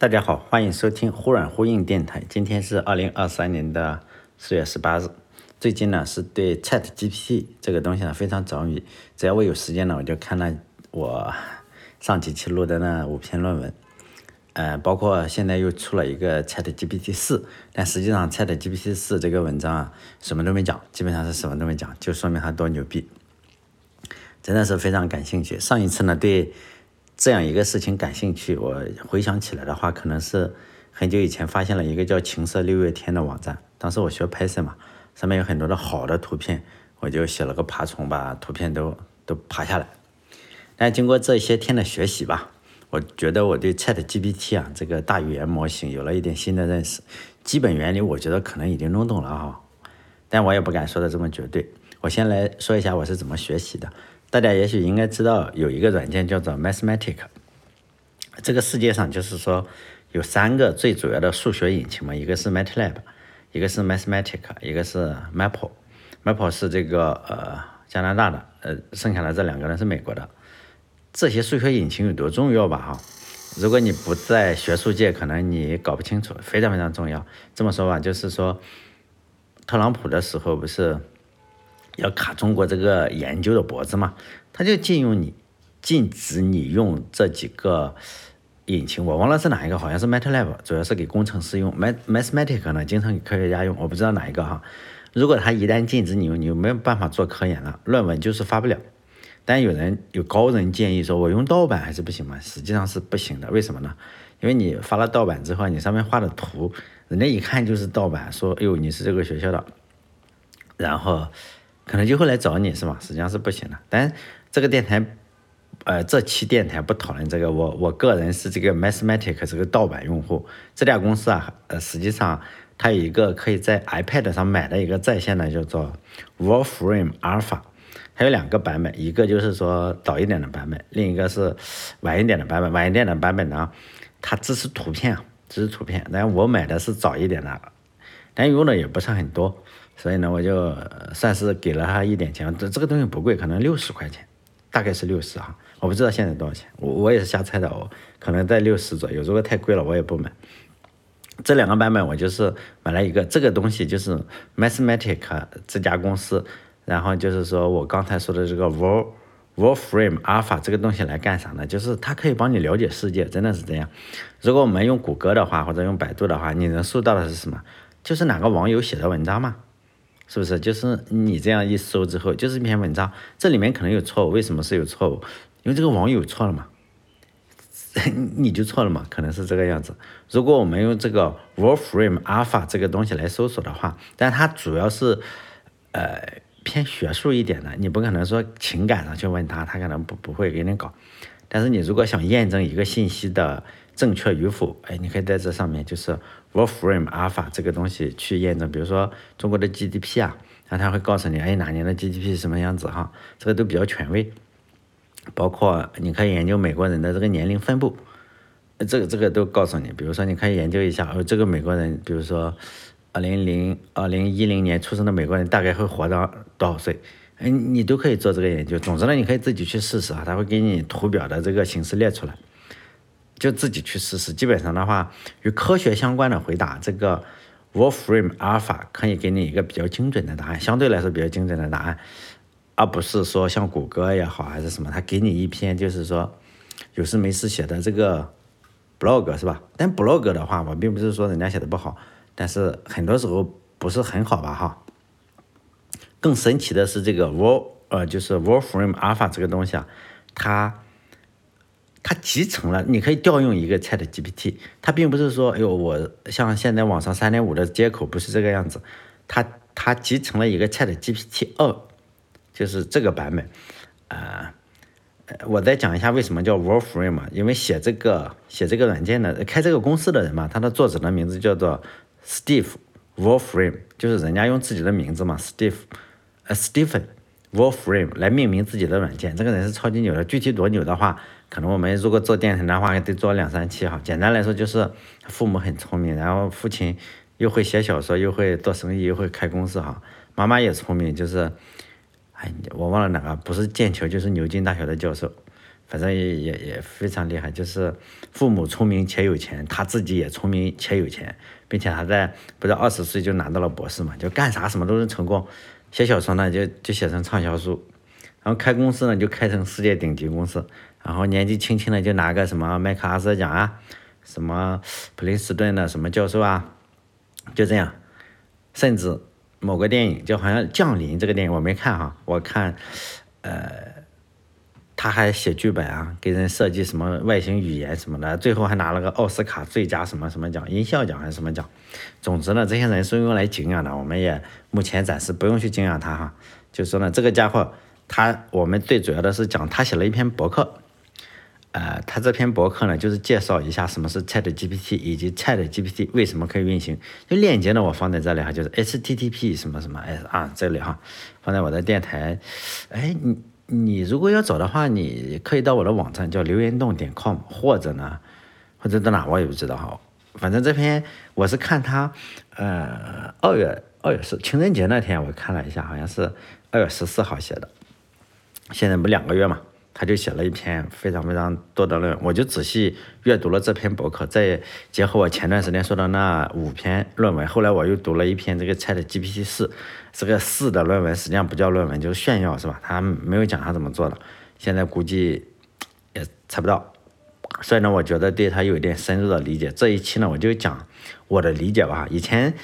大家好，欢迎收听忽软忽硬电台。今天是二零二三年的四月十八日。最近呢，是对 Chat GPT 这个东西呢非常着迷。只要我有时间呢，我就看了我上几期录的那五篇论文。呃，包括现在又出了一个 Chat GPT 四，但实际上 Chat GPT 四这个文章啊，什么都没讲，基本上是什么都没讲，就说明它多牛逼。真的是非常感兴趣。上一次呢，对这样一个事情感兴趣，我回想起来的话，可能是很久以前发现了一个叫“情色六月天”的网站。当时我学拍摄嘛，上面有很多的好的图片，我就写了个爬虫，把图片都都爬下来。但经过这些天的学习吧。我觉得我对 Chat GPT 啊这个大语言模型有了一点新的认识，基本原理我觉得可能已经弄懂了哈，但我也不敢说的这么绝对。我先来说一下我是怎么学习的。大家也许应该知道有一个软件叫做 Mathematic，这个世界上就是说有三个最主要的数学引擎嘛，一个是 MATLAB，一个是 Mathematic，一个是 Maple。Maple 是这个呃加拿大的，呃剩下的这两个人是美国的。这些数学引擎有多重要吧？哈，如果你不在学术界，可能你搞不清楚，非常非常重要。这么说吧，就是说，特朗普的时候不是要卡中国这个研究的脖子嘛？他就禁用你，禁止你用这几个引擎。我忘了是哪一个，好像是 MATLAB，主要是给工程师用。；Matematic 呢，经常给科学家用，我不知道哪一个哈。如果他一旦禁止你用，你就没有办法做科研了，论文就是发不了。但有人有高人建议说，我用盗版还是不行吗？实际上是不行的，为什么呢？因为你发了盗版之后，你上面画的图，人家一看就是盗版，说，哎呦，你是这个学校的，然后可能就会来找你，是吧？实际上是不行的。但这个电台，呃，这期电台不讨论这个，我我个人是这个 Mathematic 这个盗版用户。这家公司啊，呃，实际上它有一个可以在 iPad 上买的一个在线的，叫做 Wolfram Alpha。还有两个版本，一个就是说早一点的版本，另一个是晚一点的版本。晚一点的版本呢，它支持图片，支持图片。但我买的是早一点的，但用的也不是很多，所以呢，我就算是给了他一点钱。这这个东西不贵，可能六十块钱，大概是六十哈，我不知道现在多少钱，我我也是瞎猜的哦，可能在六十左右。如果太贵了，我也不买。这两个版本我就是买了一个，这个东西就是 Mathematic 这家公司。然后就是说我刚才说的这个 Wol Wolfram Alpha 这个东西来干啥呢？就是它可以帮你了解世界，真的是这样。如果我们用谷歌的话，或者用百度的话，你能搜到的是什么？就是哪个网友写的文章嘛，是不是？就是你这样一搜之后，就是一篇文章，这里面可能有错误，为什么是有错误？因为这个网友错了嘛，你就错了嘛，可能是这个样子。如果我们用这个 Wolfram Alpha 这个东西来搜索的话，但它主要是，呃。偏学术一点的，你不可能说情感上去问他，他可能不不会给你搞。但是你如果想验证一个信息的正确与否，哎，你可以在这上面就是 Wolfram Alpha 这个东西去验证。比如说中国的 GDP 啊，那他会告诉你，哎，哪年的 GDP 是什么样子哈，这个都比较权威。包括你可以研究美国人的这个年龄分布，这个这个都告诉你。比如说你可以研究一下，哦，这个美国人，比如说。二零零二零一零年出生的美国人大概会活到多少岁？哎，你都可以做这个研究。总之呢，你可以自己去试试啊，他会给你图表的这个形式列出来，就自己去试试。基本上的话，与科学相关的回答，这个 Wolfram Alpha 可以给你一个比较精准的答案，相对来说比较精准的答案，而不是说像谷歌也好还是什么，他给你一篇就是说有事没事写的这个 blog 是吧？但 blog 的话，我并不是说人家写的不好。但是很多时候不是很好吧哈，更神奇的是这个 Wol 呃就是 Wolfram Alpha 这个东西啊，它它集成了，你可以调用一个 Chat GPT，它并不是说哎呦我像现在网上三点五的接口不是这个样子，它它集成了一个 Chat GPT 二，就是这个版本，啊，我再讲一下为什么叫 Wolfram，因为写这个写这个软件的开这个公司的人嘛，他的作者的名字叫做。Steve Wolfram 就是人家用自己的名字嘛，Steve，呃，Stephen Wolfram 来命名自己的软件。这个人是超级牛的，具体多牛的话，可能我们如果做电台的话，得做两三期哈。简单来说就是父母很聪明，然后父亲又会写小说，又会做生意，又会开公司哈。妈妈也聪明，就是，哎，我忘了哪个，不是剑桥就是牛津大学的教授。反正也也也非常厉害，就是父母聪明且有钱，他自己也聪明且有钱，并且他在不是二十岁就拿到了博士嘛，就干啥什么都能成功。写小说呢，就就写成畅销书，然后开公司呢，就开成世界顶级公司。然后年纪轻轻的就拿个什么麦克阿瑟奖啊，什么普林斯顿的什么教授啊，就这样。甚至某个电影就好像《降临》这个电影我没看哈，我看，呃。他还写剧本啊，给人设计什么外星语言什么的，最后还拿了个奥斯卡最佳什么什么奖，音效奖还是什么奖。总之呢，这些人是用来敬仰的，我们也目前暂时不用去敬仰他哈。就说呢，这个家伙，他我们最主要的是讲他写了一篇博客，呃，他这篇博客呢就是介绍一下什么是 Chat GPT 以及 Chat GPT 为什么可以运行。就链接呢我放在这里哈，就是 http 什么什么 s 啊这里哈，放在我的电台。哎你。你如果要找的话，你可以到我的网站叫留言洞点 com，或者呢，或者到哪我也不知道哈。反正这篇我是看他，呃，二月二月十情人节那天我看了一下，好像是二月十四号写的，现在不两个月嘛。他就写了一篇非常非常多的论文，我就仔细阅读了这篇博客，再结合我前段时间说的那五篇论文，后来我又读了一篇这个 Chat GPT 四，这个四的论文实际上不叫论文，就是炫耀是吧？他没有讲他怎么做的，现在估计也猜不到。所以呢，我觉得对他有一点深入的理解。这一期呢，我就讲我的理解吧。以前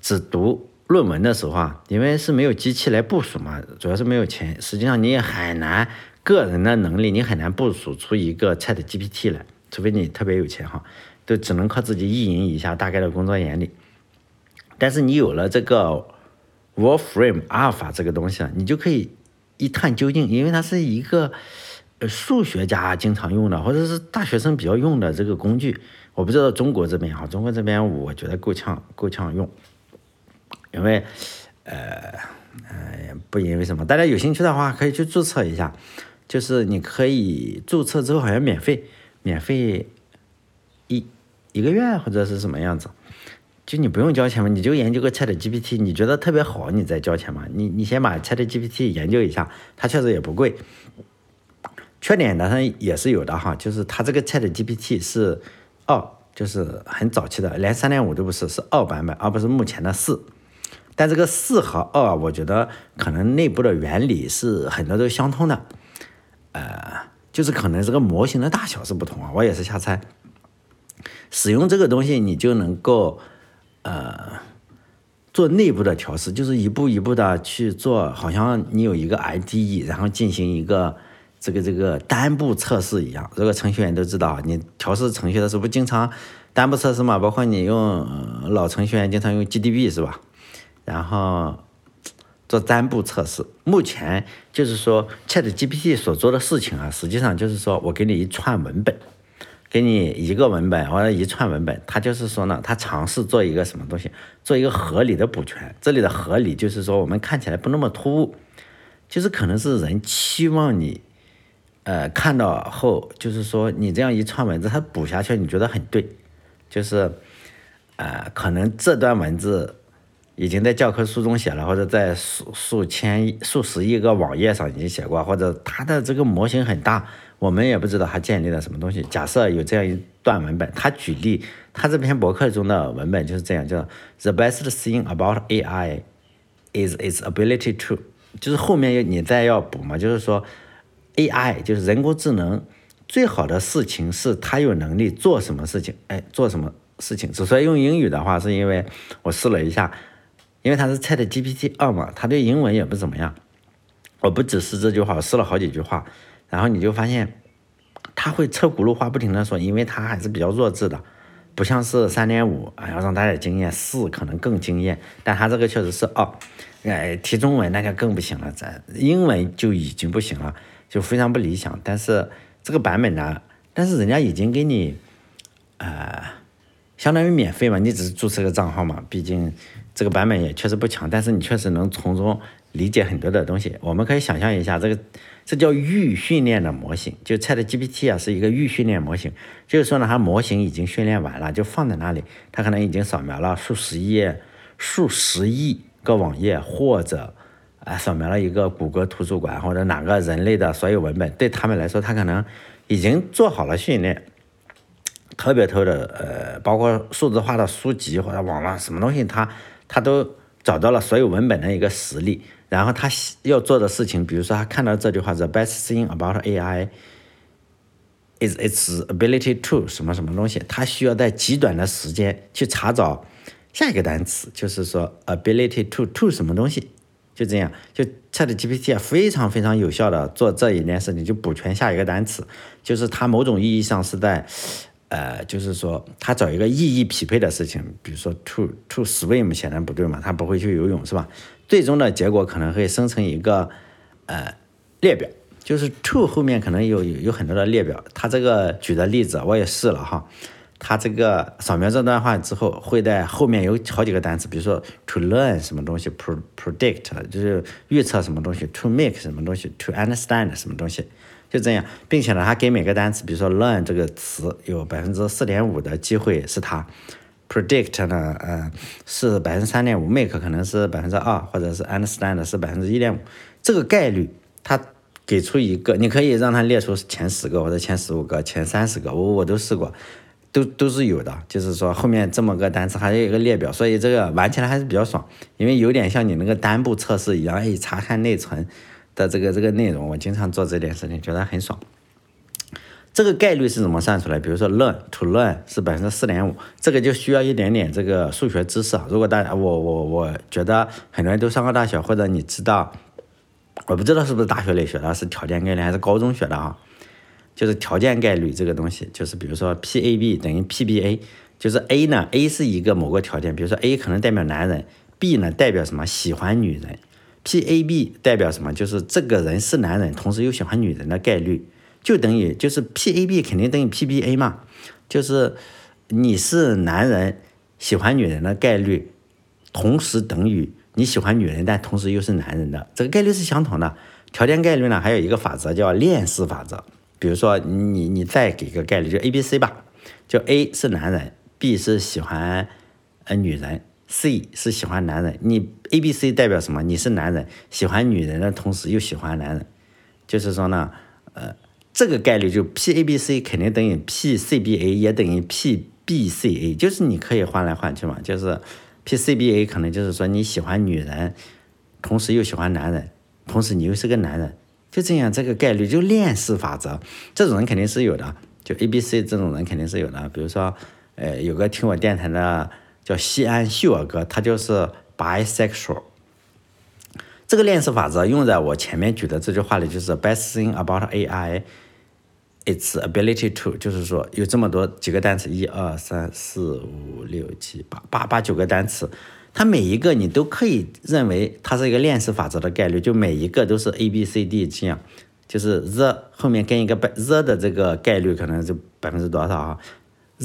只读论文的时候啊，因为是没有机器来部署嘛，主要是没有钱，实际上你也很难。个人的能力，你很难部署出一个 Chat GPT 来，除非你特别有钱哈，都只能靠自己意淫一下大概的工作原理。但是你有了这个 Wolfram Alpha 这个东西啊，你就可以一探究竟，因为它是一个呃数学家经常用的，或者是大学生比较用的这个工具。我不知道中国这边哈，中国这边我觉得够呛够呛用，因为呃呃不因为什么，大家有兴趣的话可以去注册一下。就是你可以注册之后好像免费，免费一一个月或者是什么样子，就你不用交钱嘛，你就研究个 Chat GPT，你觉得特别好，你再交钱嘛。你你先把 Chat GPT 研究一下，它确实也不贵。缺点当然也是有的哈，就是它这个 Chat GPT 是二，就是很早期的，连三点五都不是，是二版本，而不是目前的四。但这个四和二，我觉得可能内部的原理是很多都相通的。呃，就是可能这个模型的大小是不同啊，我也是瞎猜。使用这个东西，你就能够呃做内部的调试，就是一步一步的去做，好像你有一个 IDE，然后进行一个这个这个单步测试一样。这个程序员都知道，你调试程序的时候不经常单步测试嘛？包括你用老程序员经常用 GDB 是吧？然后。做单步测试，目前就是说，Chat GPT 所做的事情啊，实际上就是说我给你一串文本，给你一个文本或者一串文本，它就是说呢，它尝试做一个什么东西，做一个合理的补全。这里的合理就是说，我们看起来不那么突兀，就是可能是人期望你，呃，看到后就是说你这样一串文字，它补下去你觉得很对，就是，呃，可能这段文字。已经在教科书中写了，或者在数数千、数十亿个网页上已经写过，或者它的这个模型很大，我们也不知道它建立了什么东西。假设有这样一段文本，他举例，他这篇博客中的文本就是这样，叫 The best thing about AI is its ability to，就是后面你再要补嘛，就是说 AI 就是人工智能最好的事情是它有能力做什么事情，哎，做什么事情。之所以用英语的话，是因为我试了一下。因为它是 Chat GPT 二嘛，它对英文也不怎么样。我不只是这句话，我试了好几句话，然后你就发现，它会车轱辘话不停的说，因为它还是比较弱智的，不像是三点五，啊，要让大家惊艳，四可能更惊艳，但它这个确实是二，哎，提中文那就更不行了，咱英文就已经不行了，就非常不理想。但是这个版本呢，但是人家已经给你，呃，相当于免费嘛，你只是注册个账号嘛，毕竟。这个版本也确实不强，但是你确实能从中理解很多的东西。我们可以想象一下，这个这叫预训练的模型，就 Chat GPT 啊是一个预训练模型，就是说呢，它模型已经训练完了，就放在那里，它可能已经扫描了数十页、数十亿个网页，或者啊扫描了一个谷歌图书馆或者哪个人类的所有文本，对他们来说，它可能已经做好了训练，特别多的呃，包括数字化的书籍或者网络什么东西，它它都找到了所有文本的一个实例。然后他要做的事情，比如说他看到这句话：“The best thing about AI is its ability to 什么什么东西。”他需要在极短的时间去查找下一个单词，就是说 “ability to to 什么东西”。就这样，就 ChatGPT 啊，非常非常有效的做这一件事情，就补全下一个单词。就是它某种意义上是在，呃，就是说他找一个意义匹配的事情，比如说 “to to swim” 显然不对嘛，他不会去游泳，是吧？最终的结果可能会生成一个呃列表，就是 to 后面可能有有有很多的列表。他这个举的例子我也试了哈，他这个扫描这段话之后，会在后面有好几个单词，比如说 to learn 什么东西，pro predict 就是预测什么东西，to make 什么东西，to understand 什么东西，就这样，并且呢，他给每个单词，比如说 learn 这个词有百分之四点五的机会是它。predict 呢，呃，是百分之三点五，make 可能是百分之二，或者是 understand 是百分之一点五，这个概率它给出一个，你可以让它列出前十个或者前十五个、前三十个，我我都试过，都都是有的，就是说后面这么个单词还有一个列表，所以这个玩起来还是比较爽，因为有点像你那个单步测试一样，哎，查看内存的这个这个内容，我经常做这件事情，觉得很爽。这个概率是怎么算出来？比如说 learn to learn 是百分之四点五，这个就需要一点点这个数学知识啊。如果大家我我我觉得很多人都上过大学，或者你知道，我不知道是不是大学里学的，是条件概率还是高中学的啊？就是条件概率这个东西，就是比如说 P A B 等于 P B A，就是 A 呢，A 是一个某个条件，比如说 A 可能代表男人，B 呢代表什么？喜欢女人，P A B 代表什么？就是这个人是男人，同时又喜欢女人的概率。就等于就是 P A B 肯定等于 P B A 嘛，就是你是男人喜欢女人的概率，同时等于你喜欢女人，但同时又是男人的这个概率是相同的。条件概率呢，还有一个法则叫链式法则。比如说你你再给个概率，就 A B C 吧，就 A 是男人，B 是喜欢呃女人，C 是喜欢男人。你 A B C 代表什么？你是男人喜欢女人的同时又喜欢男人，就是说呢，呃。这个概率就 P A B C 肯定等于 P C B A 也等于 P B C A，就是你可以换来换去嘛，就是 P C B A 可能就是说你喜欢女人，同时又喜欢男人，同时你又是个男人，就这样这个概率就链式法则，这种人肯定是有的，就 A B C 这种人肯定是有的，比如说，呃，有个听我电台的叫西安秀儿哥，他就是 bisexual。这个链式法则用在我前面举的这句话里，就是 best thing about AI its ability to，就是说有这么多几个单词，一二三四五六七八八八九个单词，它每一个你都可以认为它是一个链式法则的概率，就每一个都是 A B C D 这样，就是 the 后面跟一个 the 的这个概率可能是百分之多少啊？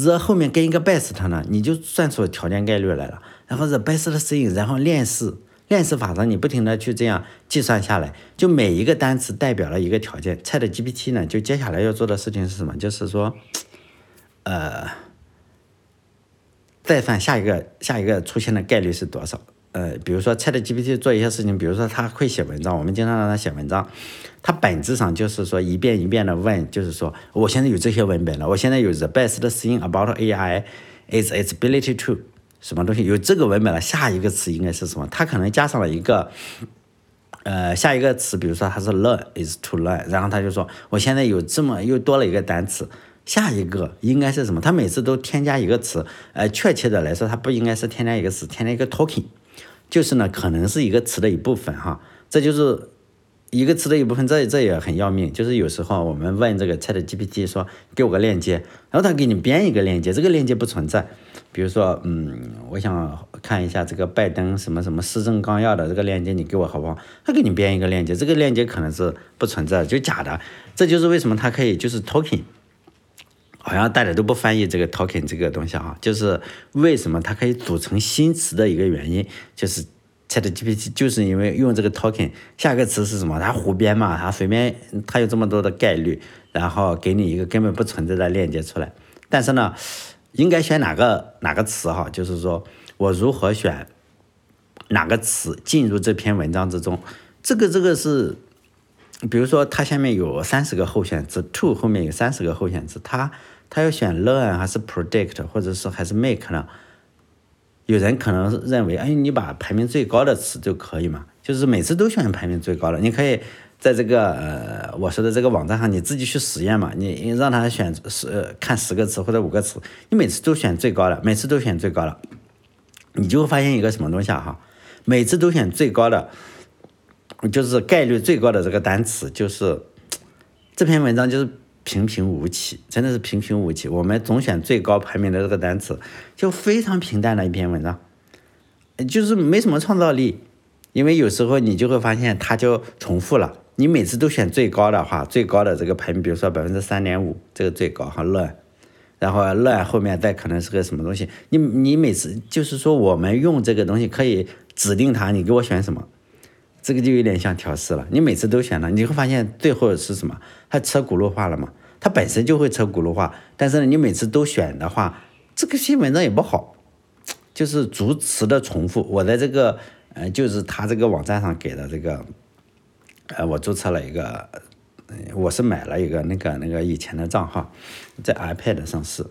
？the 后面跟一个 best 呢，你就算出条件概率来了，然后 the best thing，然后链式。链式法则，你不停的去这样计算下来，就每一个单词代表了一个条件。Chat GPT 呢，就接下来要做的事情是什么？就是说，呃，再算下一个下一个出现的概率是多少？呃，比如说 Chat GPT 做一些事情，比如说他会写文章，我们经常让他写文章，它本质上就是说一遍一遍的问，就是说我现在有这些文本了，我现在有 The best thing about AI is its ability to。什么东西有这个文本了？下一个词应该是什么？它可能加上了一个，呃，下一个词，比如说它是 learn is to learn，然后他就说我现在有这么又多了一个单词，下一个应该是什么？他每次都添加一个词，呃，确切的来说，它不应该是添加一个词，添加一个 token，就是呢，可能是一个词的一部分哈，这就是一个词的一部分，这这也很要命。就是有时候我们问这个 Chat GPT 说给我个链接，然后他给你编一个链接，这个链接不存在。比如说，嗯，我想看一下这个拜登什么什么施政纲要的这个链接，你给我好不好？他给你编一个链接，这个链接可能是不存在，就假的。这就是为什么它可以就是 token，好像大家都不翻译这个 token 这个东西啊，就是为什么它可以组成新词的一个原因，就是 ChatGPT 就是因为用这个 token，下一个词是什么？它胡编嘛，它随便它有这么多的概率，然后给你一个根本不存在的链接出来，但是呢。应该选哪个哪个词哈？就是说我如何选哪个词进入这篇文章之中？这个这个是比如说它下面有三十个候选词，to 后面有三十个候选词，它他要选 learn 还是 predict，或者是还是 make 呢？有人可能认为，哎，你把排名最高的词就可以嘛，就是每次都选排名最高的。你可以在这个呃我说的这个网站上，你自己去实验嘛，你让他选十看十个词或者五个词，你每次都选最高的，每次都选最高的，你就会发现一个什么东西啊哈，每次都选最高的，就是概率最高的这个单词，就是这篇文章就是。平平无奇，真的是平平无奇。我们总选最高排名的这个单词，就非常平淡的一篇文章，就是没什么创造力。因为有时候你就会发现它就重复了。你每次都选最高的话，最高的这个排名，比如说百分之三点五，这个最高哈乱，然后乱后面再可能是个什么东西。你你每次就是说我们用这个东西可以指定它，你给我选什么？这个就有点像调试了。你每次都选了，你会发现最后是什么？它车轱辘话了嘛？它本身就会车轱辘话，但是呢，你每次都选的话，这个新文章也不好，就是逐词的重复。我在这个呃，就是他这个网站上给的这个，呃，我注册了一个，我是买了一个那个那个以前的账号，在 iPad 上试，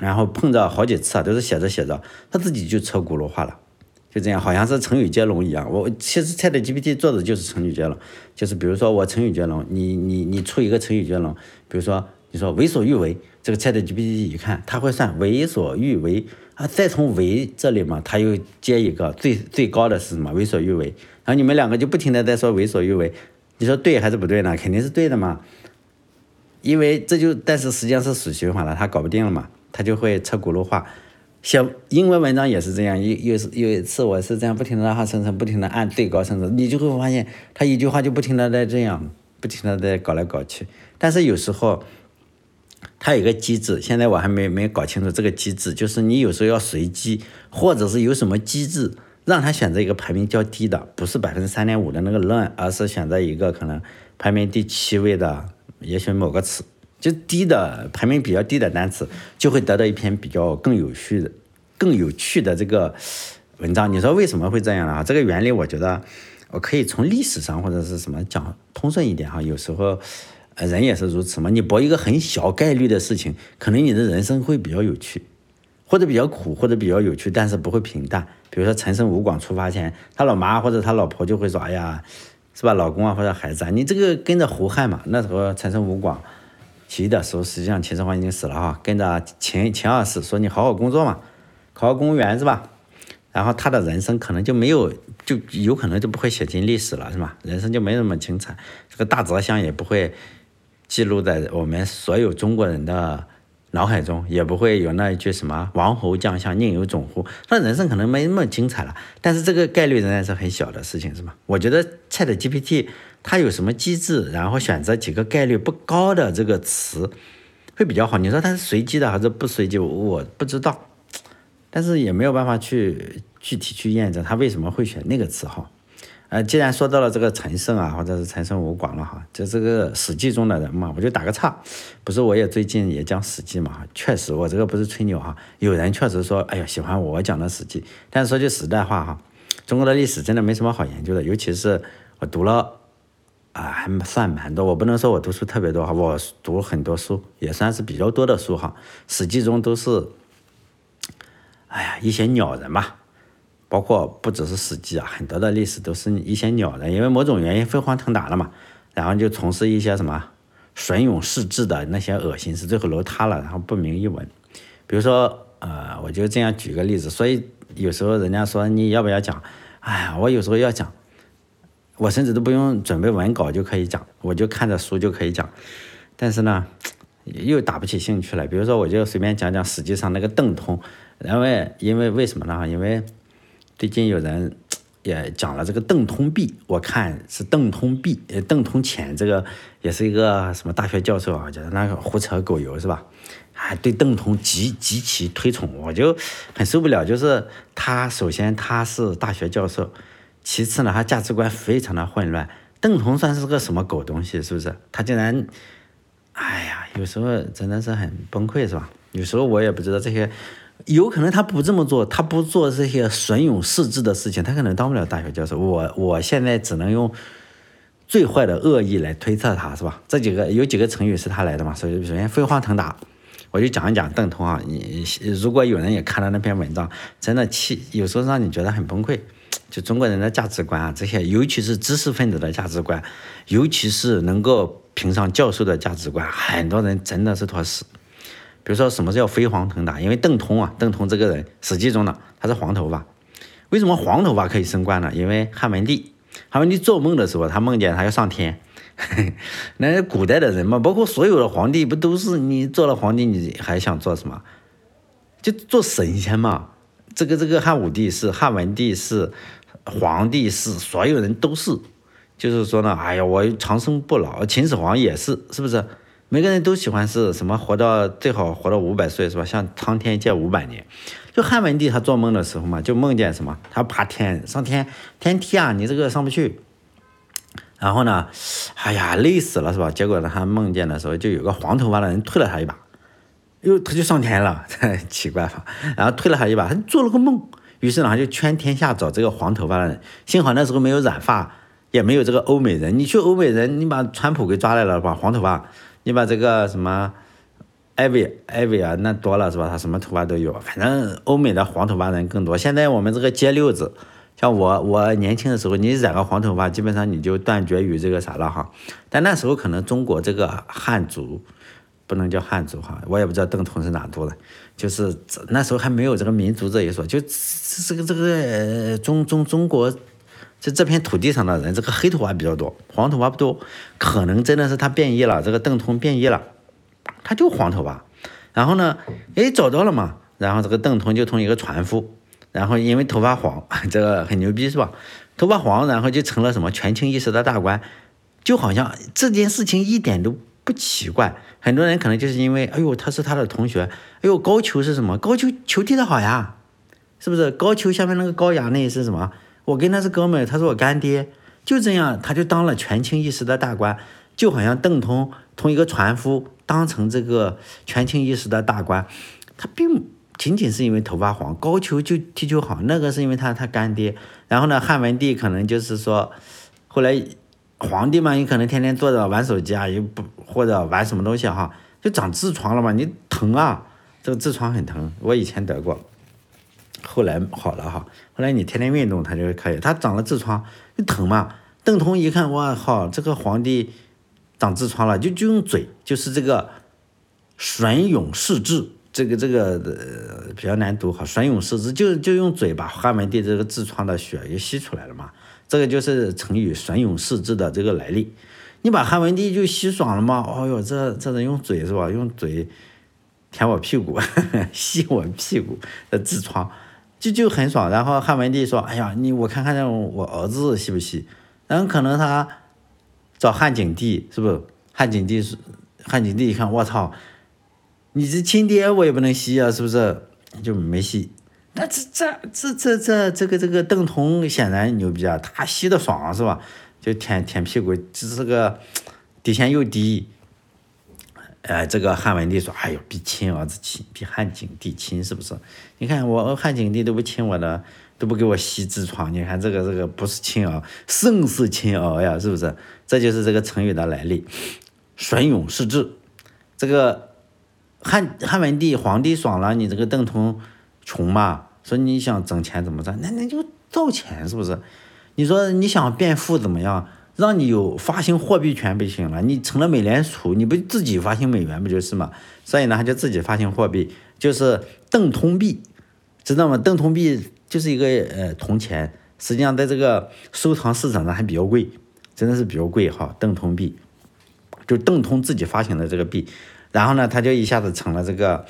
然后碰着好几次啊，都是写着写着，他自己就车轱辘话了。就这样，好像是成语接龙一样。我其实 Chat GPT 做的就是成语接龙，就是比如说我成语接龙，你你你出一个成语接龙，比如说你说为所欲为，这个 Chat GPT 一看，他会算为所欲为啊，再从为这里嘛，他又接一个最最高的是什么？为所欲为，然后你们两个就不停的在说为所欲为，你说对还是不对呢？肯定是对的嘛，因为这就但是实际上是死循环了，他搞不定了嘛，他就会车轱辘话。写英文文章也是这样，有有有一次我是这样不停的让它生成，不停的按最高生成，你就会发现它一句话就不停的在这样，不停的在搞来搞去。但是有时候它有个机制，现在我还没没搞清楚这个机制，就是你有时候要随机，或者是有什么机制让它选择一个排名较低的，不是百分之三点五的那个论而是选择一个可能排名第七位的，也许某个词。就低的排名比较低的单词，就会得到一篇比较更有趣的、更有趣的这个文章。你说为什么会这样啊？这个原理我觉得我可以从历史上或者是什么讲通顺一点哈。有时候人也是如此嘛。你博一个很小概率的事情，可能你的人生会比较有趣，或者比较苦，或者比较有趣，但是不会平淡。比如说陈胜吴广出发前，他老妈或者他老婆就会说：“哎呀，是吧，老公啊或者孩子啊，你这个跟着胡汉嘛。”那时候陈胜吴广。起义的时候，实际上秦始皇已经死了哈，跟着秦秦二世说：“你好好工作嘛，考个公务员是吧？”然后他的人生可能就没有，就有可能就不会写进历史了，是吧？人生就没那么精彩，这个大泽乡也不会记录在我们所有中国人的脑海中，也不会有那一句什么“王侯将相宁有种乎”。他人生可能没那么精彩了，但是这个概率仍然是很小的事情，是吧？我觉得 Chat GPT。它有什么机制？然后选择几个概率不高的这个词会比较好。你说它是随机的还是不随机？我不知道，但是也没有办法去具体去验证它为什么会选那个词哈。呃，既然说到了这个陈胜啊，或者是陈胜吴广了哈，就这个《史记》中的人嘛，我就打个岔。不是，我也最近也讲《史记》嘛，确实，我这个不是吹牛哈。有人确实说，哎呀，喜欢我讲的《史记》，但是说句实在话哈，中国的历史真的没什么好研究的，尤其是我读了。啊，还算蛮多。我不能说我读书特别多哈，我读很多书，也算是比较多的书哈。史记中都是，哎呀，一些鸟人吧，包括不只是史记啊，很多的历史都是一些鸟人，因为某种原因飞黄腾达了嘛，然后就从事一些什么损勇士志的那些恶心事，最后楼塌了，然后不明一文。比如说，呃，我就这样举个例子，所以有时候人家说你要不要讲，哎呀，我有时候要讲。我甚至都不用准备文稿就可以讲，我就看着书就可以讲，但是呢，又打不起兴趣来。比如说，我就随便讲讲实际上那个邓通，因为因为为什么呢？因为最近有人也讲了这个邓通弊，我看是邓通弊，呃，邓通潜这个也是一个什么大学教授啊，觉得那个胡扯狗油是吧？还对邓通极极其推崇，我就很受不了。就是他首先他是大学教授。其次呢，他价值观非常的混乱。邓彤算是个什么狗东西？是不是？他竟然，哎呀，有时候真的是很崩溃，是吧？有时候我也不知道这些，有可能他不这么做，他不做这些损勇士志的事情，他可能当不了大学教授。我我现在只能用最坏的恶意来推测他，是吧？这几个有几个成语是他来的嘛？所以首先飞黄腾达，我就讲一讲邓通啊。你如果有人也看了那篇文章，真的气，有时候让你觉得很崩溃。就中国人的价值观啊，这些尤其是知识分子的价值观，尤其是能够评上教授的价值观，很多人真的是坨屎。比如说什么叫飞黄腾达？因为邓通啊，邓通这个人，史记中的他是黄头发。为什么黄头发可以升官呢？因为汉文帝，汉文帝做梦的时候，他梦见他要上天。那古代的人嘛，包括所有的皇帝，不都是你做了皇帝，你还想做什么？就做神仙嘛。这个这个汉武帝是，汉文帝是，皇帝是，所有人都是。就是说呢，哎呀，我长生不老。秦始皇也是，是不是？每个人都喜欢是什么？活到最好活到五百岁，是吧？向苍天借五百年。就汉文帝他做梦的时候嘛，就梦见什么？他爬天上天天梯啊，你这个上不去。然后呢，哎呀，累死了，是吧？结果呢，他梦见的时候，就有个黄头发的人推了他一把，哟，他就上天了，奇怪吧？然后推了他一把，他做了个梦。于是呢，他就圈天下找这个黄头发的人。幸好那时候没有染发。也没有这个欧美人，你去欧美人，你把川普给抓来了把，黄头发，你把这个什么艾薇艾薇啊，那多了是吧？他什么头发都有，反正欧美的黄头发人更多。现在我们这个街溜子，像我我年轻的时候，你染个黄头发，基本上你就断绝于这个啥了哈。但那时候可能中国这个汉族不能叫汉族哈，我也不知道邓通是哪族的，就是那时候还没有这个民族这一说，就这个这个中中中国。在这片土地上的人，这个黑头发比较多，黄头发不多，可能真的是他变异了。这个邓通变异了，他就黄头发。然后呢，哎，找到了嘛。然后这个邓通就从一个船夫，然后因为头发黄，这个很牛逼是吧？头发黄，然后就成了什么权倾一时的大官，就好像这件事情一点都不奇怪。很多人可能就是因为，哎呦，他是他的同学，哎呦，高俅是什么？高俅球踢得好呀，是不是？高俅下面那个高衙内是什么？我跟他是哥们，他是我干爹，就这样，他就当了权倾一时的大官，就好像邓通同一个船夫当成这个权倾一时的大官，他并仅仅是因为头发黄，高俅就踢球好，那个是因为他他干爹。然后呢，汉文帝可能就是说，后来皇帝嘛，你可能天天坐着玩手机啊，又不或者玩什么东西哈，就长痔疮了嘛，你疼啊，这个痔疮很疼，我以前得过。后来好了哈，后来你天天运动，他就可以。他长了痔疮，就疼嘛。邓通一看，哇靠，这个皇帝长痔疮了，就就用嘴，就是这个吮痈试痔，这个这个呃比较难读哈。吮痈试痔就就用嘴把汉文帝这个痔疮的血给吸出来了嘛。这个就是成语吮痈试痔的这个来历。你把汉文帝就吸爽了吗？哦哟，这这人用嘴是吧？用嘴舔我屁股，吸我屁股的痔疮。就就很爽，然后汉文帝说：“哎呀，你我看看我儿子吸不吸？然后可能他找汉景帝，是不是？汉景帝是汉景帝一看，我操，你这亲爹我也不能吸啊，是不是？就没吸。那这这这这这这个这个邓通显然牛逼啊，他吸的爽是吧？就舔舔屁股，这是个底线又低。”呃，这个汉文帝说：“哎呦，比亲儿子亲，比汉景帝亲，是不是？你看我汉景帝都不亲我的，都不给我吸痔疮。你看这个这个不是亲儿，胜似亲儿呀，是不是？这就是这个成语的来历。吮痈试痔，这个汉汉文帝皇帝爽了，你这个邓通穷嘛，说你想挣钱怎么赚？那那就造钱，是不是？你说你想变富怎么样？”让你有发行货币权不行了，你成了美联储，你不自己发行美元不就是吗？所以呢，他就自己发行货币，就是邓通币，知道吗？邓通币就是一个呃铜钱，实际上在这个收藏市场上还比较贵，真的是比较贵哈。邓通币就邓通自己发行的这个币，然后呢，他就一下子成了这个，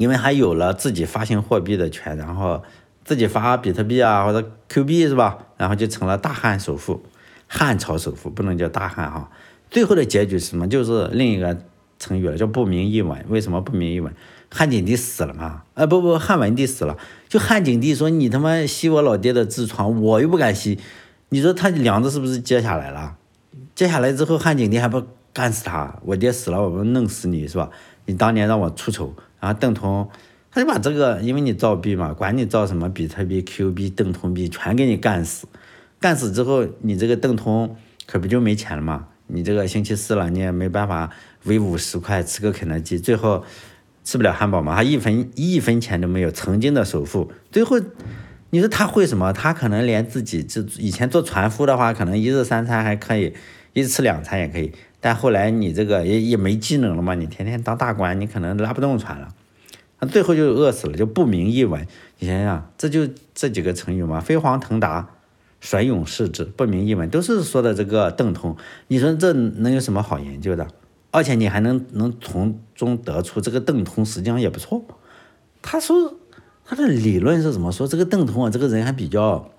因为还有了自己发行货币的权，然后自己发比特币啊或者 Q 币是吧？然后就成了大汉首富。汉朝首富不能叫大汉哈，最后的结局是什么？就是另一个成语了，叫不明一文。为什么不明一文？汉景帝死了嘛？啊不不，汉文帝死了。就汉景帝说你他妈吸我老爹的痔疮，我又不敢吸，你说他梁子是不是接下来了？接下来之后，汉景帝还不干死他？我爹死了，我不弄死你是吧？你当年让我出丑，然后邓通他就把这个，因为你造币嘛，管你造什么比特币、Q 币、邓通币，全给你干死。干死之后，你这个邓通可不就没钱了吗？你这个星期四了，你也没办法为五十块吃个肯德基，最后吃不了汉堡嘛，他一分一分钱都没有，曾经的首富，最后你说他会什么？他可能连自己这以前做船夫的话，可能一日三餐还可以，一日吃两餐也可以，但后来你这个也也没技能了嘛，你天天当大官，你可能拉不动船了，那最后就饿死了，就不明一文。你想想，这就这几个成语嘛，飞黄腾达。甩勇士之不明一文，都是说的这个邓通。你说这能有什么好研究的？而且你还能能从中得出这个邓通实际上也不错。他说他的理论是怎么说？这个邓通啊，这个人还比较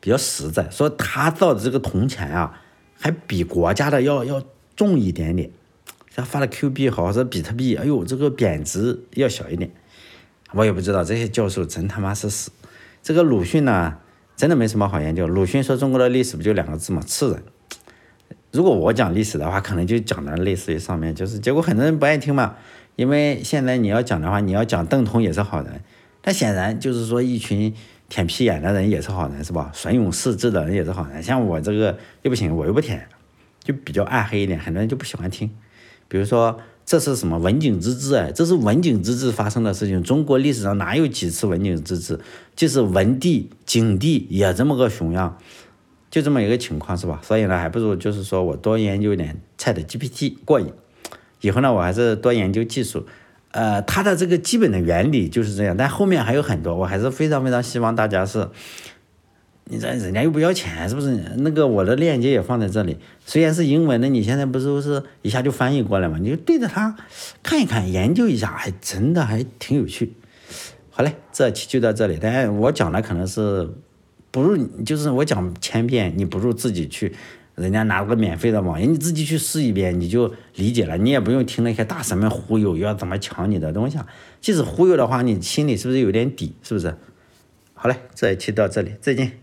比较实在，说他造的这个铜钱啊，还比国家的要要重一点点。像发的 Q 币好，是比特币，哎呦，这个贬值要小一点。我也不知道这些教授真他妈是死。这个鲁迅呢？真的没什么好研究。鲁迅说中国的历史不就两个字吗？次人。如果我讲历史的话，可能就讲的类似于上面，就是结果很多人不爱听嘛。因为现在你要讲的话，你要讲邓通也是好人，但显然就是说一群舔屁眼的人也是好人，是吧？损勇士志的人也是好人。像我这个又不行，我又不舔，就比较暗黑一点，很多人就不喜欢听。比如说。这是什么文景之治哎？这是文景之治发生的事情。中国历史上哪有几次文景之治？就是文帝、景帝也这么个熊样，就这么一个情况是吧？所以呢，还不如就是说我多研究点 Chat GPT 过瘾。以后呢，我还是多研究技术。呃，它的这个基本的原理就是这样，但后面还有很多，我还是非常非常希望大家是。你这人家又不要钱，是不是？那个我的链接也放在这里，虽然是英文的，你现在不是是一下就翻译过来嘛？你就对着它看一看，研究一下，还真的还挺有趣。好嘞，这期就到这里。但我讲的可能是不如，就是我讲千遍，你不如自己去，人家拿个免费的网页，你自己去试一遍，你就理解了。你也不用听那些大神们忽悠，要怎么抢你的东西啊。即使忽悠的话，你心里是不是有点底？是不是？好嘞，这一期到这里，再见。